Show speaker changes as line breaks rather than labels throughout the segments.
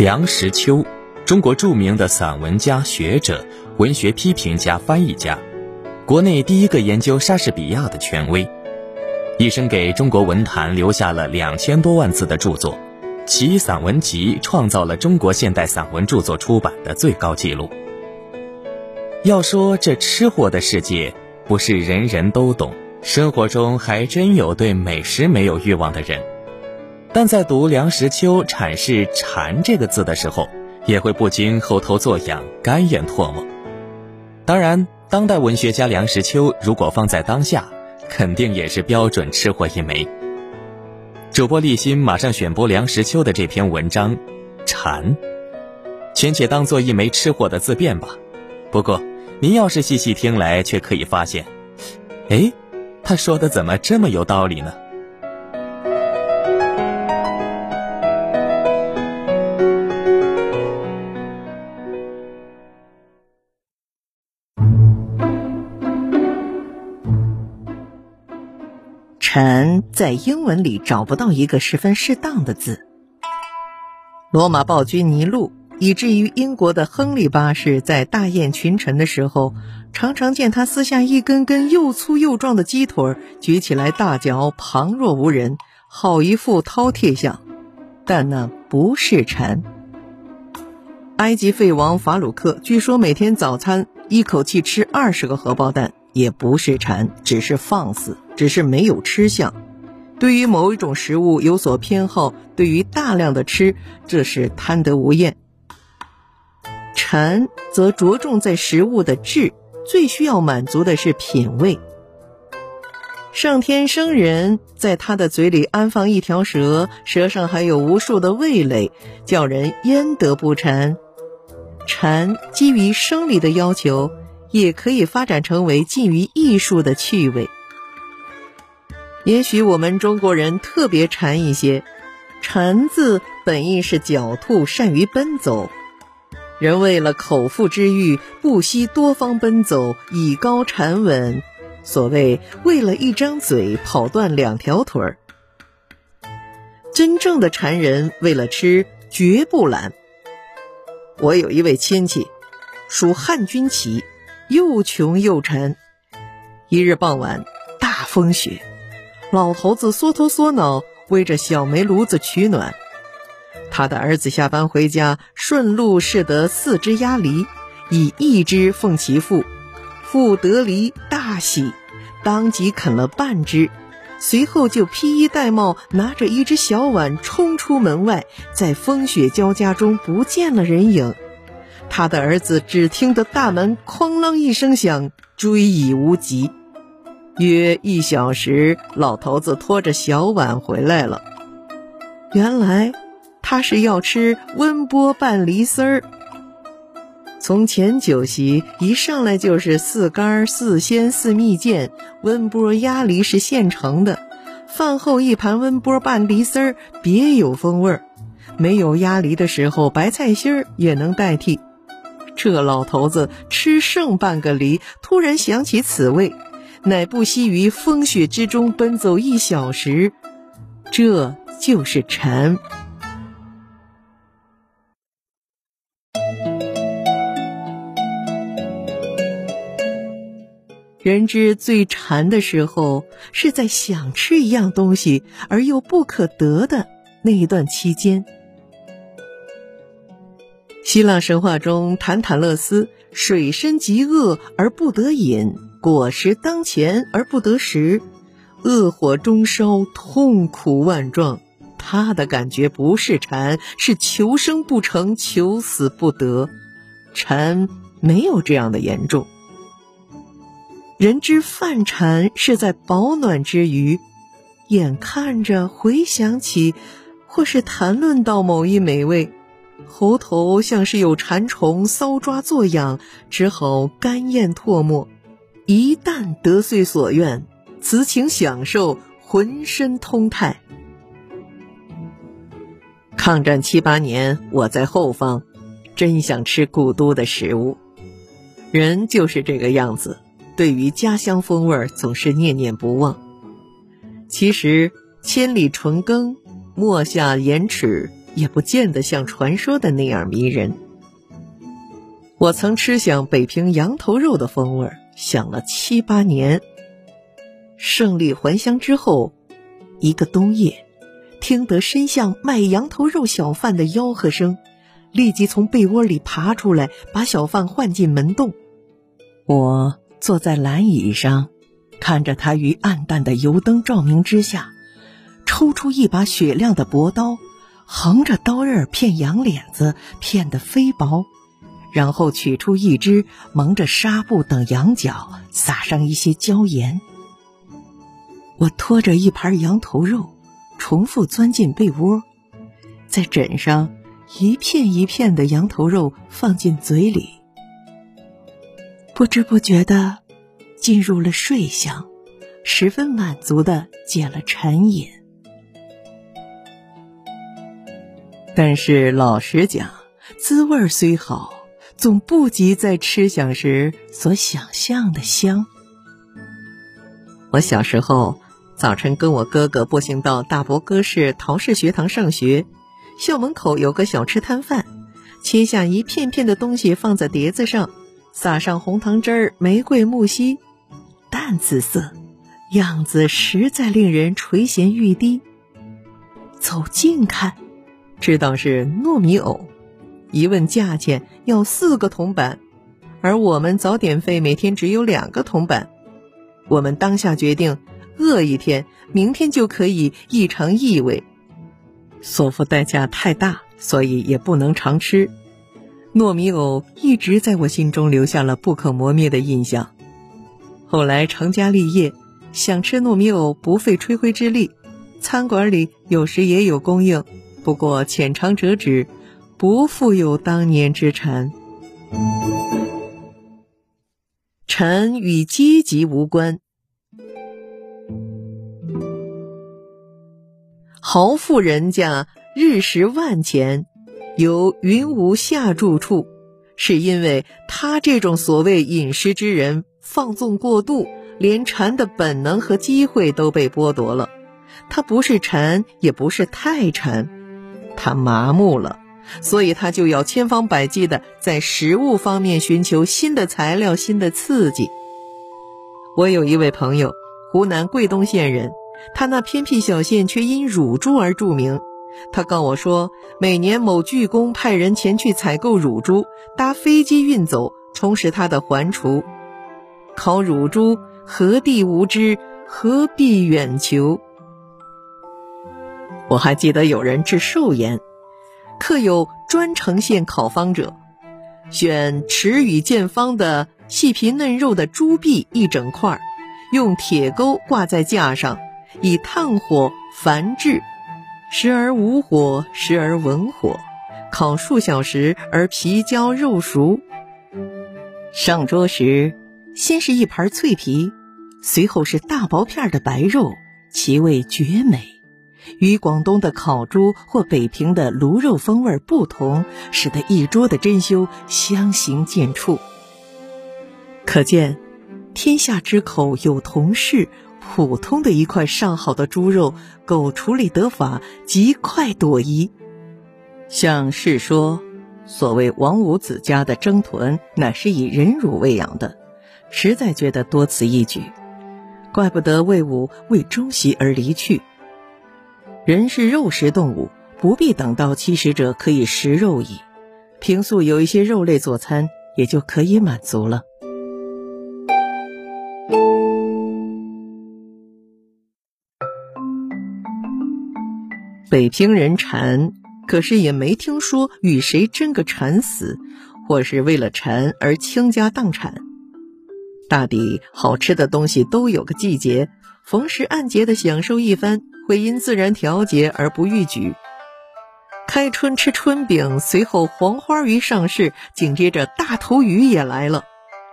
梁实秋，中国著名的散文家、学者、文学批评家、翻译家，国内第一个研究莎士比亚的权威，一生给中国文坛留下了两千多万字的著作，其散文集创造了中国现代散文著作出版的最高纪录。要说这吃货的世界，不是人人都懂，生活中还真有对美食没有欲望的人。但在读梁实秋阐释“禅”这个字的时候，也会不禁后头作痒、干咽唾沫。当然，当代文学家梁实秋如果放在当下，肯定也是标准吃货一枚。主播立新马上选播梁实秋的这篇文章《禅》，全且当做一枚吃货的自辩吧。不过，您要是细细听来，却可以发现，哎，他说的怎么这么有道理呢？
臣在英文里找不到一个十分适当的字。罗马暴君尼禄，以至于英国的亨利八世在大宴群臣的时候，常常见他撕下一根根又粗又壮的鸡腿，举起来大嚼，旁若无人，好一副饕餮相。但那不是臣。埃及废王法鲁克，据说每天早餐一口气吃二十个荷包蛋。也不是馋，只是放肆，只是没有吃相。对于某一种食物有所偏好，对于大量的吃，这是贪得无厌。馋则着重在食物的质，最需要满足的是品味。上天生人在他的嘴里安放一条蛇，蛇上还有无数的味蕾，叫人焉得不馋？馋基于生理的要求。也可以发展成为近于艺术的趣味。也许我们中国人特别馋一些，“馋”字本意是狡兔善于奔走，人为了口腹之欲，不惜多方奔走，以高馋稳。所谓为了一张嘴跑断两条腿儿。真正的馋人为了吃绝不懒。我有一位亲戚，属汉军旗。又穷又沉。一日傍晚，大风雪，老头子缩头缩脑围着小煤炉子取暖。他的儿子下班回家，顺路拾得四只鸭梨，以一只奉其父，父得梨大喜，当即啃了半只，随后就披衣戴帽，拿着一只小碗冲出门外，在风雪交加中不见了人影。他的儿子只听得大门哐啷一声响，追已无及。约一小时，老头子拖着小碗回来了。原来他是要吃温波拌梨丝儿。从前酒席一上来就是四干、四鲜、四蜜饯，温波鸭梨是现成的。饭后一盘温波拌梨丝儿，别有风味儿。没有鸭梨的时候，白菜心儿也能代替。这老头子吃剩半个梨，突然想起此味，乃不惜于风雪之中奔走一小时，这就是馋。人之最馋的时候，是在想吃一样东西而又不可得的那一段期间。希腊神话中，坦坦勒斯水深极恶而不得饮，果实当前而不得食，恶火中烧，痛苦万状。他的感觉不是馋，是求生不成，求死不得。馋没有这样的严重。人之犯馋，是在保暖之余，眼看着回想起，或是谈论到某一美味。喉头像是有馋虫搔抓作痒，只好干咽唾沫。一旦得遂所愿，此情享受，浑身通泰。抗战七八年，我在后方，真想吃故都的食物。人就是这个样子，对于家乡风味总是念念不忘。其实千里纯耕，莫下盐尺。也不见得像传说的那样迷人。我曾吃想北平羊头肉的风味，想了七八年。胜利还乡之后，一个冬夜，听得身巷卖羊头肉小贩的吆喝声，立即从被窝里爬出来，把小贩唤进门洞。我坐在蓝椅上，看着他于暗淡的油灯照明之下，抽出一把雪亮的薄刀，横着刀刃片羊脸子，片得飞薄。然后取出一只蒙着纱布等羊角，撒上一些椒盐。我拖着一盘羊头肉，重复钻进被窝，在枕上一片一片的羊头肉放进嘴里，不知不觉的进入了睡乡，十分满足的解了馋瘾。但是老实讲，滋味虽好。总不及在吃享时所想象的香。我小时候早晨跟我哥哥步行到大伯哥市陶氏学堂上学，校门口有个小吃摊贩，切下一片片的东西放在碟子上，撒上红糖汁儿、玫瑰木樨，淡紫色，样子实在令人垂涎欲滴。走近看，知道是糯米藕。一问价钱要四个铜板，而我们早点费每天只有两个铜板。我们当下决定，饿一天，明天就可以一尝异味。所付代价太大，所以也不能常吃。糯米藕一直在我心中留下了不可磨灭的印象。后来成家立业，想吃糯米藕不费吹灰之力，餐馆里有时也有供应，不过浅尝辄止。不复有当年之馋。馋与阶级无关。豪富人家日食万钱，有云无下住处，是因为他这种所谓饮食之人放纵过度，连馋的本能和机会都被剥夺了。他不是馋，也不是太馋，他麻木了。所以他就要千方百计的在食物方面寻求新的材料、新的刺激。我有一位朋友，湖南桂东县人，他那偏僻小县却因乳猪而著名。他告我说，每年某巨公派人前去采购乳猪，搭飞机运走，充实他的环厨。烤乳猪，何地无知？何必远求？我还记得有人治寿宴。刻有专程献烤方者，选尺与见方的细皮嫩肉的猪臂一整块，用铁钩挂在架上，以炭火繁制，时而无火，时而文火，烤数小时而皮焦肉熟。上桌时，先是一盘脆皮，随后是大薄片的白肉，其味绝美。与广东的烤猪或北平的卤肉风味不同，使得一桌的珍馐相形见绌。可见，天下之口有同事，普通的一块上好的猪肉，狗处理得法，极快朵颐。像是说，所谓王五子家的蒸豚，乃是以人乳喂养的，实在觉得多此一举。怪不得魏武为中席而离去。人是肉食动物，不必等到七食者可以食肉矣。平素有一些肉类佐餐，也就可以满足了。北平人馋，可是也没听说与谁争个馋死，或是为了馋而倾家荡产。大抵好吃的东西都有个季节，逢时按节的享受一番。会因自然调节而不逾矩。开春吃春饼，随后黄花鱼上市，紧接着大头鱼也来了。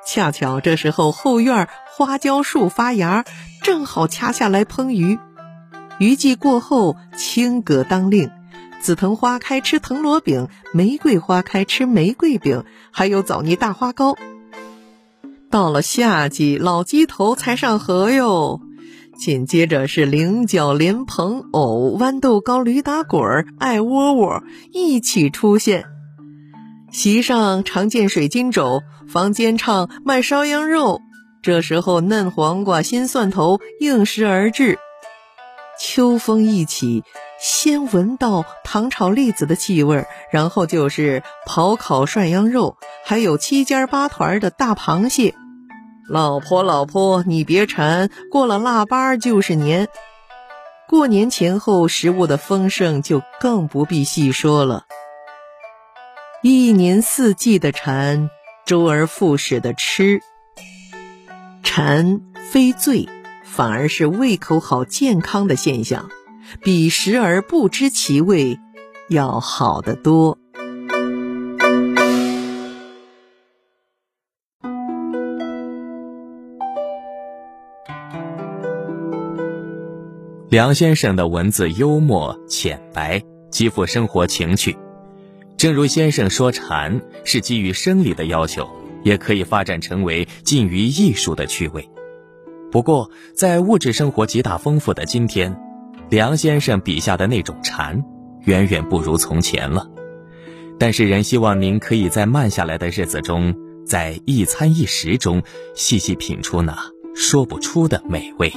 恰巧这时候后院花椒树发芽，正好掐下来烹鱼。鱼季过后，青葛当令，紫藤花开吃藤萝饼，玫瑰花开吃玫瑰饼，还有枣泥大花糕。到了夏季，老鸡头才上河哟。紧接着是菱角莲蓬、藕、豌豆糕、驴打滚、艾窝窝一起出现。席上常见水晶肘，房间唱卖烧羊肉。这时候嫩黄瓜、新蒜头应时而至。秋风一起，先闻到糖炒栗子的气味，然后就是刨烤涮羊肉，还有七尖八团的大螃蟹。老婆，老婆，你别馋，过了腊八就是年。过年前后，食物的丰盛就更不必细说了。一年四季的馋，周而复始的吃。馋非罪，反而是胃口好、健康的现象，比食而不知其味要好得多。
梁先生的文字幽默浅白，极富生活情趣。正如先生说，禅是基于生理的要求，也可以发展成为近于艺术的趣味。不过，在物质生活极大丰富的今天，梁先生笔下的那种禅，远远不如从前了。但是，仍希望您可以在慢下来的日子中，在一餐一食中，细细品出那说不出的美味。